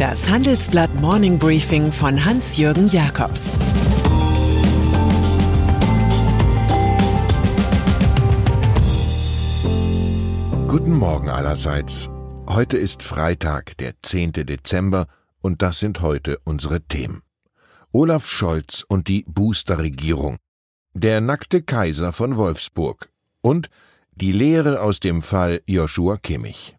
Das Handelsblatt Morning Briefing von Hans-Jürgen Jakobs Guten Morgen allerseits. Heute ist Freitag, der 10. Dezember, und das sind heute unsere Themen. Olaf Scholz und die Booster-Regierung. Der nackte Kaiser von Wolfsburg. Und die Lehre aus dem Fall Joshua Kimmich.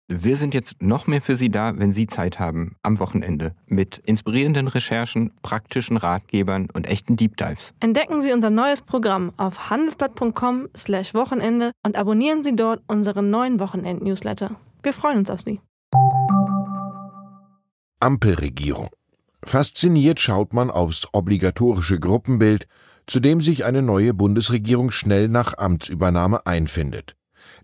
Wir sind jetzt noch mehr für Sie da, wenn Sie Zeit haben, am Wochenende, mit inspirierenden Recherchen, praktischen Ratgebern und echten Deep Dives. Entdecken Sie unser neues Programm auf handelsblatt.com/wochenende und abonnieren Sie dort unseren neuen Wochenend-Newsletter. Wir freuen uns auf Sie. Ampelregierung. Fasziniert schaut man aufs obligatorische Gruppenbild, zu dem sich eine neue Bundesregierung schnell nach Amtsübernahme einfindet.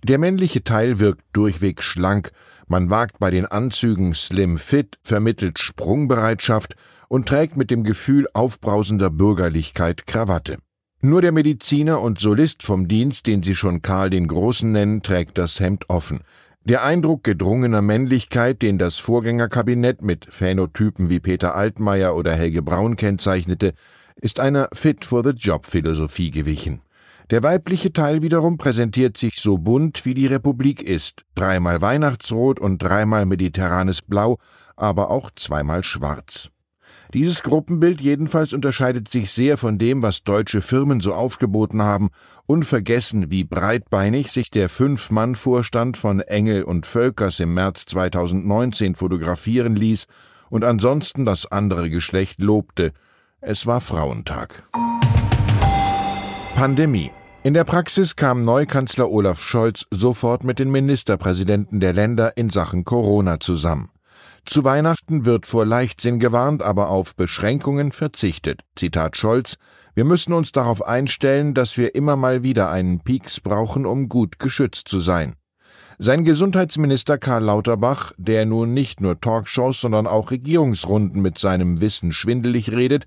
Der männliche Teil wirkt durchweg schlank, man wagt bei den Anzügen slim fit, vermittelt Sprungbereitschaft und trägt mit dem Gefühl aufbrausender Bürgerlichkeit Krawatte. Nur der Mediziner und Solist vom Dienst, den sie schon Karl den Großen nennen, trägt das Hemd offen. Der Eindruck gedrungener Männlichkeit, den das Vorgängerkabinett mit Phänotypen wie Peter Altmaier oder Helge Braun kennzeichnete, ist einer Fit-for-the-Job-Philosophie gewichen. Der weibliche Teil wiederum präsentiert sich so bunt, wie die Republik ist, dreimal Weihnachtsrot und dreimal mediterranes Blau, aber auch zweimal schwarz. Dieses Gruppenbild jedenfalls unterscheidet sich sehr von dem, was deutsche Firmen so aufgeboten haben, unvergessen, wie breitbeinig sich der Fünf-Mann-Vorstand von Engel und Völkers im März 2019 fotografieren ließ und ansonsten das andere Geschlecht lobte. Es war Frauentag. Pandemie. In der Praxis kam Neukanzler Olaf Scholz sofort mit den Ministerpräsidenten der Länder in Sachen Corona zusammen. Zu Weihnachten wird vor Leichtsinn gewarnt, aber auf Beschränkungen verzichtet. Zitat Scholz Wir müssen uns darauf einstellen, dass wir immer mal wieder einen Pieks brauchen, um gut geschützt zu sein. Sein Gesundheitsminister Karl Lauterbach, der nun nicht nur Talkshows, sondern auch Regierungsrunden mit seinem Wissen schwindelig redet,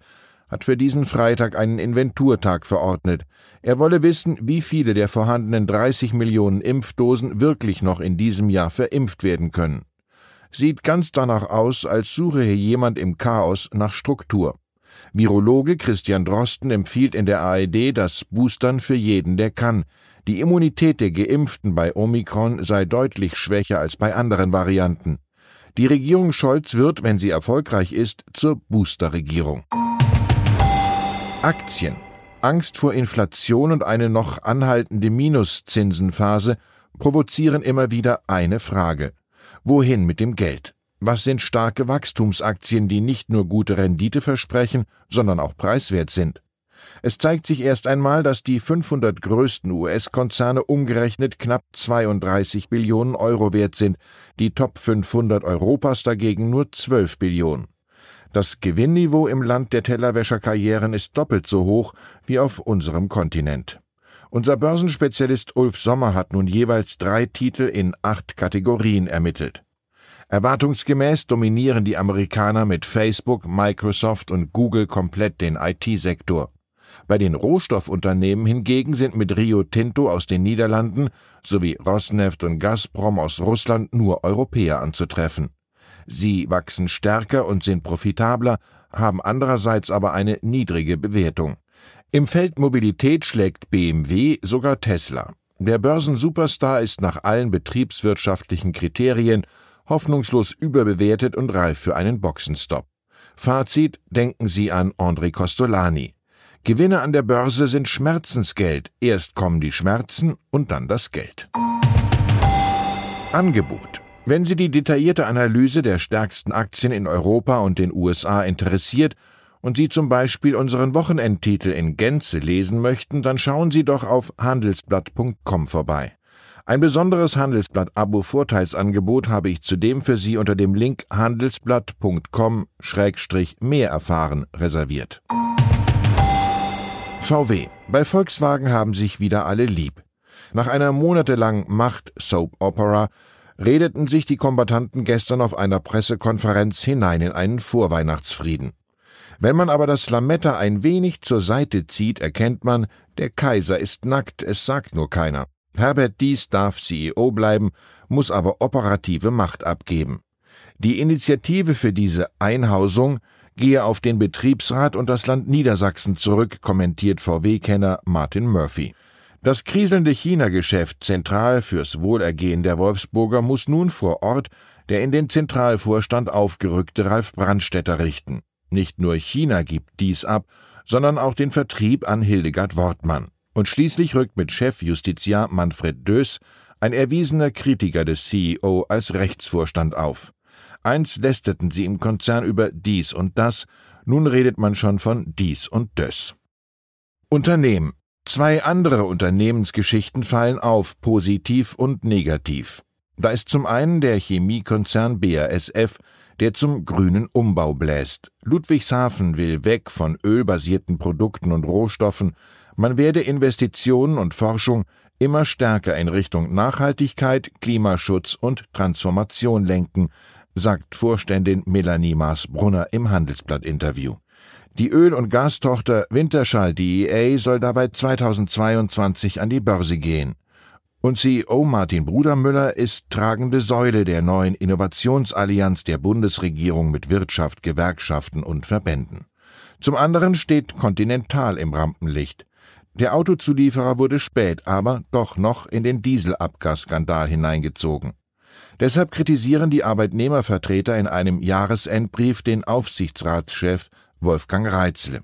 hat für diesen Freitag einen Inventurtag verordnet. Er wolle wissen, wie viele der vorhandenen 30 Millionen Impfdosen wirklich noch in diesem Jahr verimpft werden können. Sieht ganz danach aus, als suche hier jemand im Chaos nach Struktur. Virologe Christian Drosten empfiehlt in der ARD das Boostern für jeden, der kann. Die Immunität der Geimpften bei Omikron sei deutlich schwächer als bei anderen Varianten. Die Regierung Scholz wird, wenn sie erfolgreich ist, zur Boosterregierung. Aktien. Angst vor Inflation und eine noch anhaltende Minuszinsenphase provozieren immer wieder eine Frage. Wohin mit dem Geld? Was sind starke Wachstumsaktien, die nicht nur gute Rendite versprechen, sondern auch preiswert sind? Es zeigt sich erst einmal, dass die 500 größten US-Konzerne umgerechnet knapp 32 Billionen Euro wert sind, die Top 500 Europas dagegen nur 12 Billionen. Das Gewinnniveau im Land der Tellerwäscherkarrieren ist doppelt so hoch wie auf unserem Kontinent. Unser Börsenspezialist Ulf Sommer hat nun jeweils drei Titel in acht Kategorien ermittelt. Erwartungsgemäß dominieren die Amerikaner mit Facebook, Microsoft und Google komplett den IT-Sektor. Bei den Rohstoffunternehmen hingegen sind mit Rio Tinto aus den Niederlanden sowie Rosneft und Gazprom aus Russland nur Europäer anzutreffen. Sie wachsen stärker und sind profitabler, haben andererseits aber eine niedrige Bewertung. Im Feld Mobilität schlägt BMW sogar Tesla. Der Börsensuperstar ist nach allen betriebswirtschaftlichen Kriterien hoffnungslos überbewertet und reif für einen Boxenstopp. Fazit: Denken Sie an André Costolani. Gewinne an der Börse sind Schmerzensgeld. Erst kommen die Schmerzen und dann das Geld. Angebot. Wenn Sie die detaillierte Analyse der stärksten Aktien in Europa und den USA interessiert und Sie zum Beispiel unseren Wochenendtitel in Gänze lesen möchten, dann schauen Sie doch auf handelsblatt.com vorbei. Ein besonderes Handelsblatt-Abo-Vorteilsangebot habe ich zudem für Sie unter dem Link handelsblatt.com-mehr erfahren reserviert. VW. Bei Volkswagen haben sich wieder alle lieb. Nach einer monatelangen Macht-Soap-Opera redeten sich die Kombattanten gestern auf einer Pressekonferenz hinein in einen Vorweihnachtsfrieden. Wenn man aber das Lametta ein wenig zur Seite zieht, erkennt man, der Kaiser ist nackt, es sagt nur keiner. Herbert Dies darf CEO bleiben, muss aber operative Macht abgeben. Die Initiative für diese Einhausung gehe auf den Betriebsrat und das Land Niedersachsen zurück, kommentiert VW-Kenner Martin Murphy. Das kriselnde China-Geschäft zentral fürs Wohlergehen der Wolfsburger muss nun vor Ort der in den Zentralvorstand aufgerückte Ralf Brandstätter richten. Nicht nur China gibt dies ab, sondern auch den Vertrieb an Hildegard Wortmann. Und schließlich rückt mit Chefjustiziar Manfred Dös ein erwiesener Kritiker des CEO als Rechtsvorstand auf. Einst lästerten sie im Konzern über dies und das, nun redet man schon von dies und das. Unternehmen. Zwei andere Unternehmensgeschichten fallen auf, positiv und negativ. Da ist zum einen der Chemiekonzern BASF, der zum grünen Umbau bläst. Ludwigshafen will weg von ölbasierten Produkten und Rohstoffen, man werde Investitionen und Forschung immer stärker in Richtung Nachhaltigkeit, Klimaschutz und Transformation lenken, sagt Vorständin Melanie Maas-Brunner im Handelsblatt-Interview. Die Öl- und Gastochter Winterschall DEA soll dabei 2022 an die Börse gehen. Und CEO Martin Brudermüller ist tragende Säule der neuen Innovationsallianz der Bundesregierung mit Wirtschaft, Gewerkschaften und Verbänden. Zum anderen steht Continental im Rampenlicht. Der Autozulieferer wurde spät, aber doch noch in den Dieselabgasskandal hineingezogen. Deshalb kritisieren die Arbeitnehmervertreter in einem Jahresendbrief den Aufsichtsratschef Wolfgang Reitzle.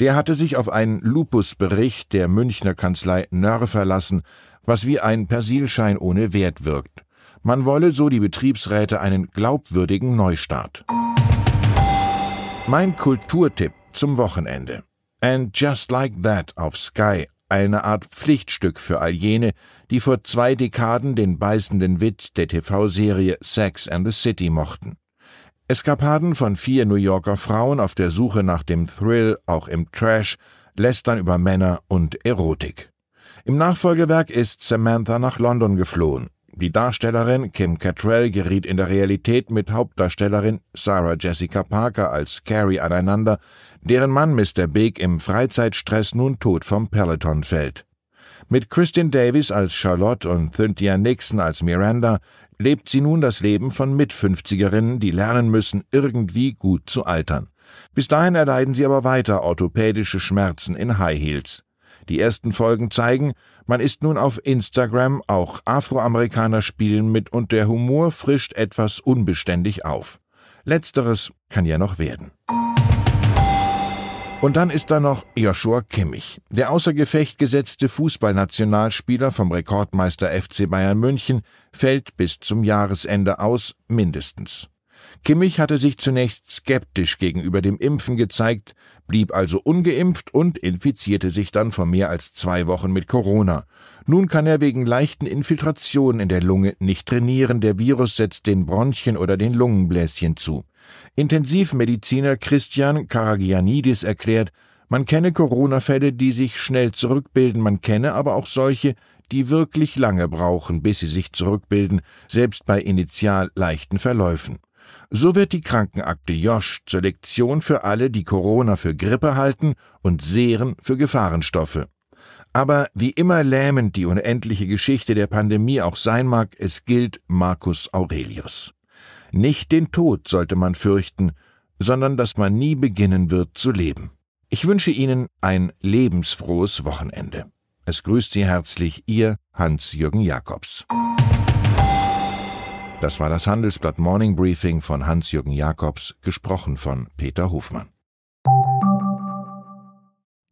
Der hatte sich auf einen Lupusbericht der Münchner Kanzlei Nörr verlassen, was wie ein Persilschein ohne Wert wirkt. Man wolle, so die Betriebsräte, einen glaubwürdigen Neustart. Mein Kulturtipp zum Wochenende. And Just Like That auf Sky, eine Art Pflichtstück für all jene, die vor zwei Dekaden den beißenden Witz der TV-Serie Sex and the City mochten. Eskapaden von vier New Yorker Frauen auf der Suche nach dem Thrill, auch im Trash, lästern über Männer und Erotik. Im Nachfolgewerk ist Samantha nach London geflohen. Die Darstellerin Kim Cattrall geriet in der Realität mit Hauptdarstellerin Sarah Jessica Parker als Carrie aneinander, deren Mann Mr. Big im Freizeitstress nun tot vom Peloton fällt. Mit Kristin Davis als Charlotte und Cynthia Nixon als Miranda lebt sie nun das Leben von Mitfünfzigerinnen, die lernen müssen, irgendwie gut zu altern. Bis dahin erleiden sie aber weiter orthopädische Schmerzen in High Heels. Die ersten Folgen zeigen, man ist nun auf Instagram, auch Afroamerikaner spielen mit und der Humor frischt etwas unbeständig auf. Letzteres kann ja noch werden. Und dann ist da noch Joshua Kimmich, der außer Gefecht gesetzte Fußballnationalspieler vom Rekordmeister FC Bayern München, fällt bis zum Jahresende aus, mindestens. Kimmich hatte sich zunächst skeptisch gegenüber dem Impfen gezeigt, blieb also ungeimpft und infizierte sich dann vor mehr als zwei Wochen mit Corona. Nun kann er wegen leichten Infiltrationen in der Lunge nicht trainieren, der Virus setzt den Bronchien oder den Lungenbläschen zu. Intensivmediziner Christian Karagianidis erklärt, man kenne Corona-Fälle, die sich schnell zurückbilden, man kenne aber auch solche, die wirklich lange brauchen, bis sie sich zurückbilden, selbst bei initial leichten Verläufen. So wird die Krankenakte Josh zur Lektion für alle, die Corona für Grippe halten und Seren für Gefahrenstoffe. Aber wie immer lähmend die unendliche Geschichte der Pandemie auch sein mag, es gilt Marcus Aurelius. Nicht den Tod sollte man fürchten, sondern dass man nie beginnen wird zu leben. Ich wünsche Ihnen ein lebensfrohes Wochenende. Es grüßt Sie herzlich Ihr Hans-Jürgen Jakobs. Das war das Handelsblatt Morning Briefing von Hans-Jürgen Jakobs, gesprochen von Peter Hofmann.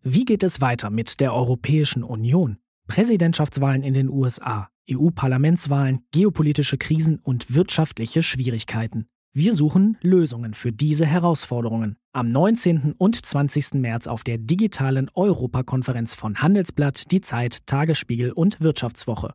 Wie geht es weiter mit der Europäischen Union? Präsidentschaftswahlen in den USA, EU-Parlamentswahlen, geopolitische Krisen und wirtschaftliche Schwierigkeiten. Wir suchen Lösungen für diese Herausforderungen. Am 19. und 20. März auf der digitalen Europakonferenz von Handelsblatt, Die Zeit, Tagesspiegel und Wirtschaftswoche.